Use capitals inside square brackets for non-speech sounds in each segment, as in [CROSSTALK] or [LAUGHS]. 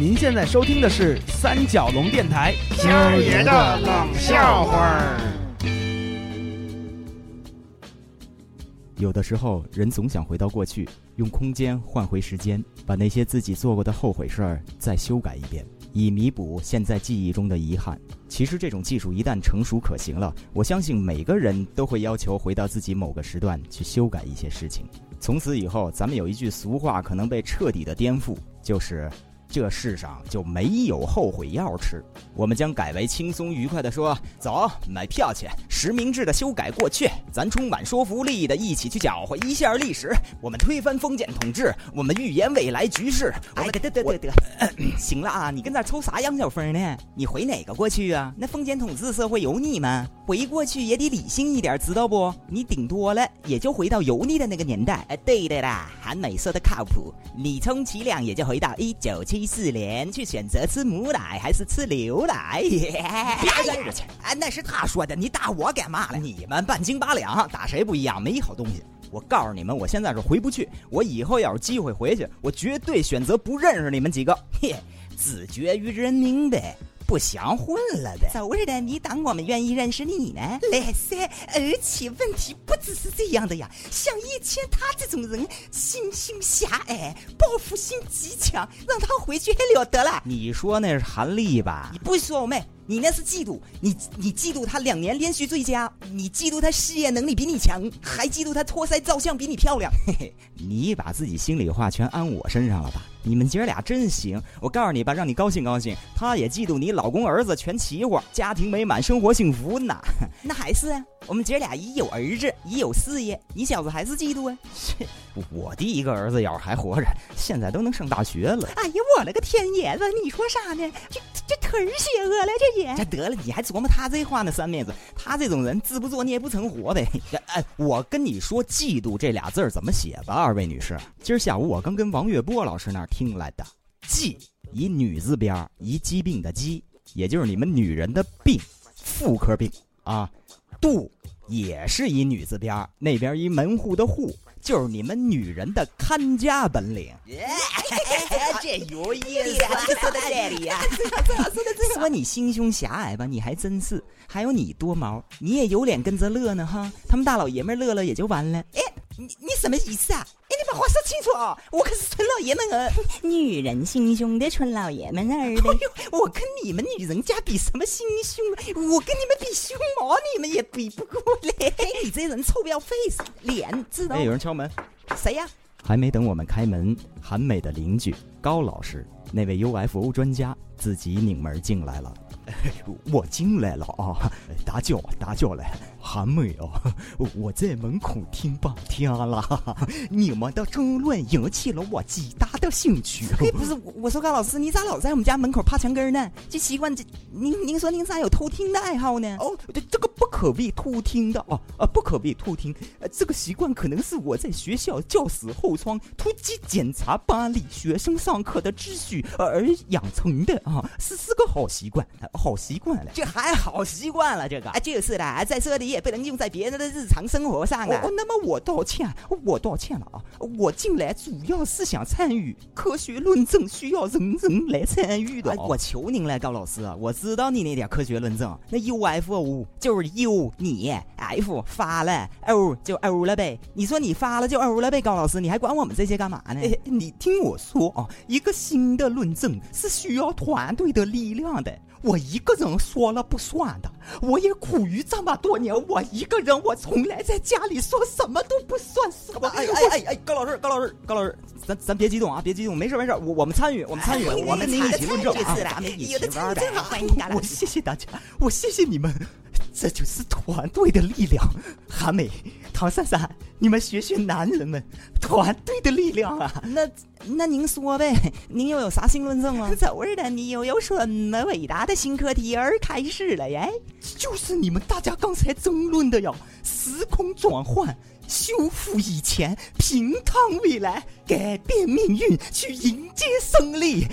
您现在收听的是三角龙电台，宵爷的冷笑话儿。有的时候，人总想回到过去，用空间换回时间，把那些自己做过的后悔事儿再修改一遍，以弥补现在记忆中的遗憾。其实，这种技术一旦成熟可行了，我相信每个人都会要求回到自己某个时段去修改一些事情。从此以后，咱们有一句俗话可能被彻底的颠覆，就是。这世上就没有后悔药吃，我们将改为轻松愉快的说：“走，买票去，实名制的修改过去，咱充满说服力的一起去搅和一下历史，我们推翻封建统治，我们预言未来局势。”哎，得得得得得，[CLEARS THROAT] 行了啊，你跟那抽啥羊角风呢？你回哪个过去啊？那封建统治社会有你吗？回过去也得理性一点，知道不？你顶多了也就回到油腻的那个年代。哎，对的啦，韩美说的靠谱，你充其量也就回到一九七。第四连去选择吃母奶还是吃牛奶？[LAUGHS] 别愣着去！哎，那是他说的，你打我干嘛了？你们半斤八两，打谁不一样？没好东西。我告诉你们，我现在是回不去。我以后要是机会回去，我绝对选择不认识你们几个。[LAUGHS] 嘿，自绝于人民呗。不想混了呗？走着的，你当我们愿意认识你呢？来噻，而且问题不只是这样的呀，像以前他这种人，心胸狭隘，报复心极强，让他回去还了得了？你说那是韩立吧？你不说我妹。你那是嫉妒，你你嫉妒他两年连续最佳，你嫉妒他事业能力比你强，还嫉妒他托腮照相比你漂亮。嘿嘿，你把自己心里话全安我身上了吧？你们姐俩真行，我告诉你吧，让你高兴高兴。他也嫉妒你老公儿子全齐活，家庭美满，生活幸福呢。[LAUGHS] 那还是啊，我们姐俩已有儿子，已有事业，你小子还是嫉妒啊？[LAUGHS] 我第一个儿子要是还活着，现在都能上大学了。哎呀，我了个天爷子！你说啥呢？这这忒邪恶了，这也。这得了，你还琢磨他这话呢？三妹子，他这种人，自不作孽不成活呗。[LAUGHS] 哎，我跟你说，嫉妒这俩字怎么写吧，二位女士。今儿下午我刚跟王月波老师那儿听来的。嫉，以女字边一疾病的疾，也就是你们女人的病，妇科病啊。妒也是一女字边那边一门户的户。就是你们女人的看家本领，这有意思，说的这里呀，[LAUGHS] 说的这说 [LAUGHS] 你心胸狭隘吧，你还真是。还有你多毛，你也有脸跟着乐呢哈？他们大老爷们乐乐也就完了。[LAUGHS] 哎，你你什么意思啊？哎，你把话说清楚啊！我可是纯老爷们儿，女人心胸的纯老爷们儿呗。我跟你们女人家比什么心胸？我跟你们比胸毛，你们也比不过嘞。你这人臭不要 face 脸，知道？哎，有人敲门，谁呀？还没等我们开门，韩美的邻居高老师，那位 UFO 专家自己拧门进来了。我进来了啊！大舅大脚了，韩美哦，[LAUGHS] 我在门口听半天了，[LAUGHS] 你们的争论引起了我极大的兴趣。[LAUGHS] 嘿，不是，我说高老师，你咋老在我们家门口趴墙根呢？这习惯，这您您说您咋有偷听的爱好呢？哦，这这个不可谓偷听的哦啊，不可谓偷听。呃，这个习惯可能是我在学校教室后窗突击检查班里学生上课的秩序而养成的啊，是是个好习惯。好习惯了，这还好习惯了，这个啊，就是的，在这里也不能用在别人的日常生活上啊。哦，那么我道歉，我道歉了啊！我进来主要是想参与科学论证，需要人人来参与的。我求您了，高老师，我知道你那点科学论证，那 UFO 就是 U 你 F 发了 O 就 O 了呗。你说你发了就 O 了呗，高老师，你还管我们这些干嘛呢？你听我说啊，一个新的论证是需要团队的力量的。我一个人说了不算的，我也苦于这么多年，我一个人，我从来在家里说什么都不算什么？哎哎哎哎，高老师，高老师，高老师，咱咱别激动啊，别激动，没事没事，我我们参与，我们参与，我们一起论证啊，咱们一起玩的。[LAUGHS] 我谢谢大家，我谢谢你们，这就是团队的力量。韩美、唐珊珊，你们学学男人们团队的力量啊！那。那您说呗，您又有啥新论证吗？就是的，你又有什么伟大的新课题而开始了耶？就是你们大家刚才争论的呀，时空转换，修复以前，平躺未来，改变命运，去迎接胜利。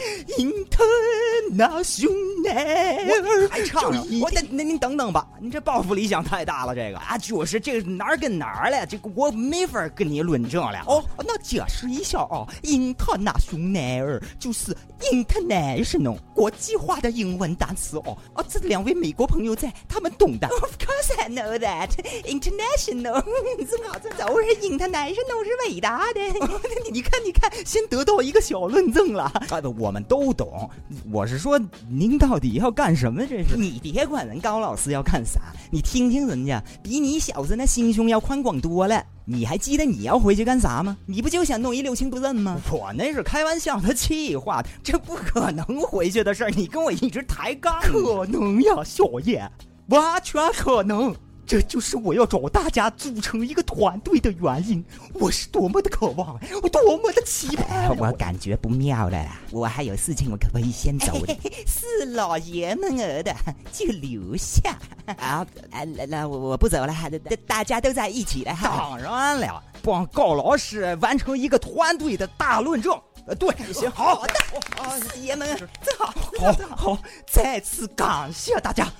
International，还唱了就一我那那您等等吧，您这抱负理想太大了，这个啊，就是这个哪儿跟哪儿了，这个我没法跟你论证了。哦，那解释一下啊，international 就是 international 国际化的英文单词哦。哦，这两位美国朋友在，他们懂的。Of course I know that. International，正好正好，我是 international 是伟大的。[LAUGHS] 你看，你看，先得到一个小论证了。啊，[LAUGHS] 我们都懂。我是说，您到底要干什么？这是你别管人高老师要干啥，你听听人家，比你小子那心胸要宽广多了。你还记得你要回去干啥吗？你不就想弄一六亲不认吗？我那是开玩笑的气话，这不可能回去的事儿。你跟我一直抬杠，可能呀，小叶，完全可能。这就是我要找大家组成一个团队的原因。我是多么的渴望，我多么的期盼。[LAUGHS] 我感觉不妙了啦，我还有事情，我可不可以先走了？是老爷们儿的就留下啊！啊，那那我我不走了，大大家都在一起了。当然了，帮高老师完成一个团队的大论证。呃，对，行，好的，哦，爷们，真好，好，好，再次感谢大家。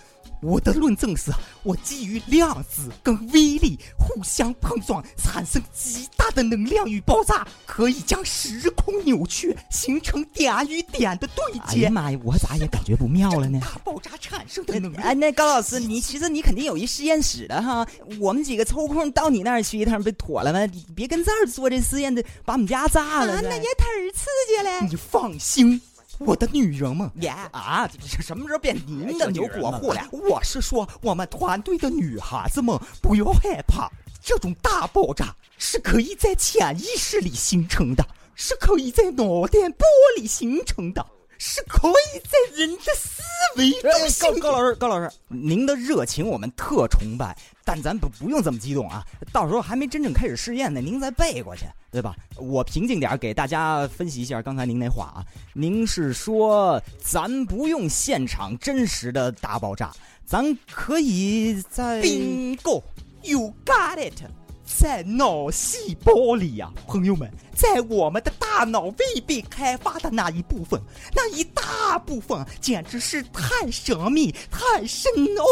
我的论证是，我基于量子跟微粒互相碰撞，产生极大的能量与爆炸，可以将时空扭曲，形成点与点的对接。哎呀妈呀，我咋也感觉不妙了呢？大爆炸产生的能量。哎，那高老师，你其实你肯定有一实验室的哈，我们几个抽空到你那儿去一趟，不妥了吗？你别跟这儿做这实验的，把我们家炸了。啊、那也忒刺激了。你放心。我的女人们呀啊！什么时候变您的牛国货了？我是说，我们团队的女孩子们不要害怕，这种大爆炸是可以在潜意识里形成的，是可以在脑电波里形成的，是可以在人的思维中。高高老师，高老师，您的热情我们特崇拜，但咱不不用这么激动啊！到时候还没真正开始试验呢，您再背过去。对吧？我平静点给大家分析一下刚才您那话啊。您是说咱不用现场真实的大爆炸，咱可以在 bingo，you got it，在脑细胞里呀、朋友们，在我们的大脑未被开发的那一部分，那一大部分简直是太神秘、太深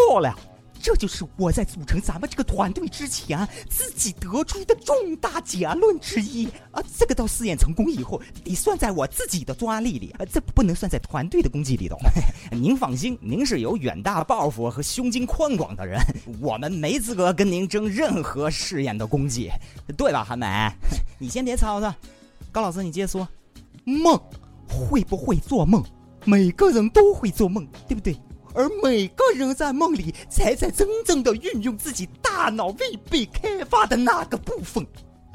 奥了。这就是我在组成咱们这个团队之前自己得出的重大结论之一啊！这个到试验成功以后，得算在我自己的专利里，啊，这不能算在团队的功绩里头。[LAUGHS] 您放心，您是有远大抱负和胸襟宽广的人，我们没资格跟您争任何试验的功绩，对吧，韩梅？[LAUGHS] 你先别吵吵，高老师你接着说。梦会不会做梦？每个人都会做梦，对不对？而每个人在梦里，才在真正的运用自己大脑未被开发的那个部分。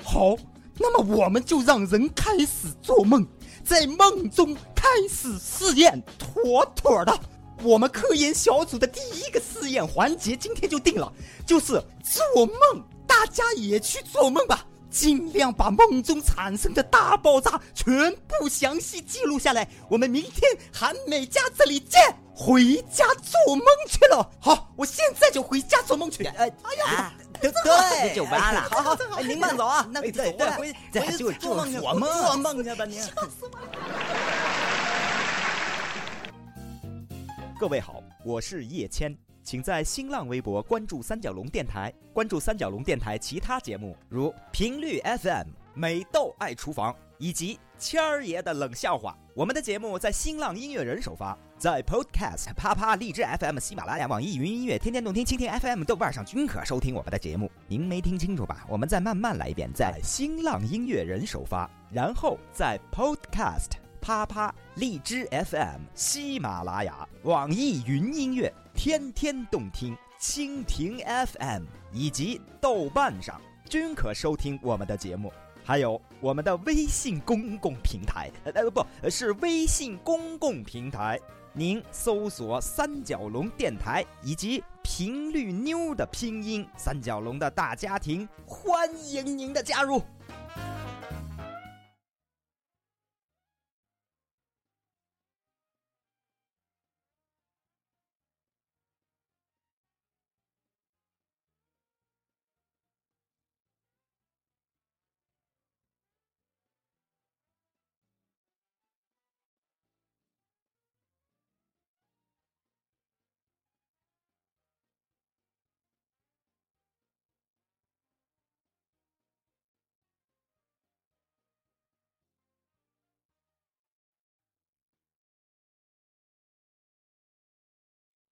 好，那么我们就让人开始做梦，在梦中开始试验，妥妥的。我们科研小组的第一个试验环节今天就定了，就是做梦。大家也去做梦吧，尽量把梦中产生的大爆炸全部详细记录下来。我们明天韩美家这里见。回家做梦去了。好，我现在就回家做梦去。呃，哎呀，对对，就完了。好好，哎，您慢走啊。那对对，回回就做梦去，做梦做梦去吧您。笑死我各位好，我是叶谦，请在新浪微博关注三角龙电台，关注三角龙电台其他节目，如频率 FM、美豆爱厨房以及谦儿爷的冷笑话。我们的节目在新浪音乐人首发，在 Podcast、啪啪、荔枝 FM、喜马拉雅、网易云音乐、天天动听、蜻蜓 FM、豆瓣上均可收听我们的节目。您没听清楚吧？我们再慢慢来一遍，在新浪音乐人首发，然后在 Podcast。啪啪、荔枝 FM、喜马拉雅、网易云音乐、天天动听、蜻蜓 FM 以及豆瓣上均可收听我们的节目。还有我们的微信公共平台，呃不是微信公共平台，您搜索“三角龙电台”以及“频率妞”的拼音“三角龙”的大家庭，欢迎您的加入。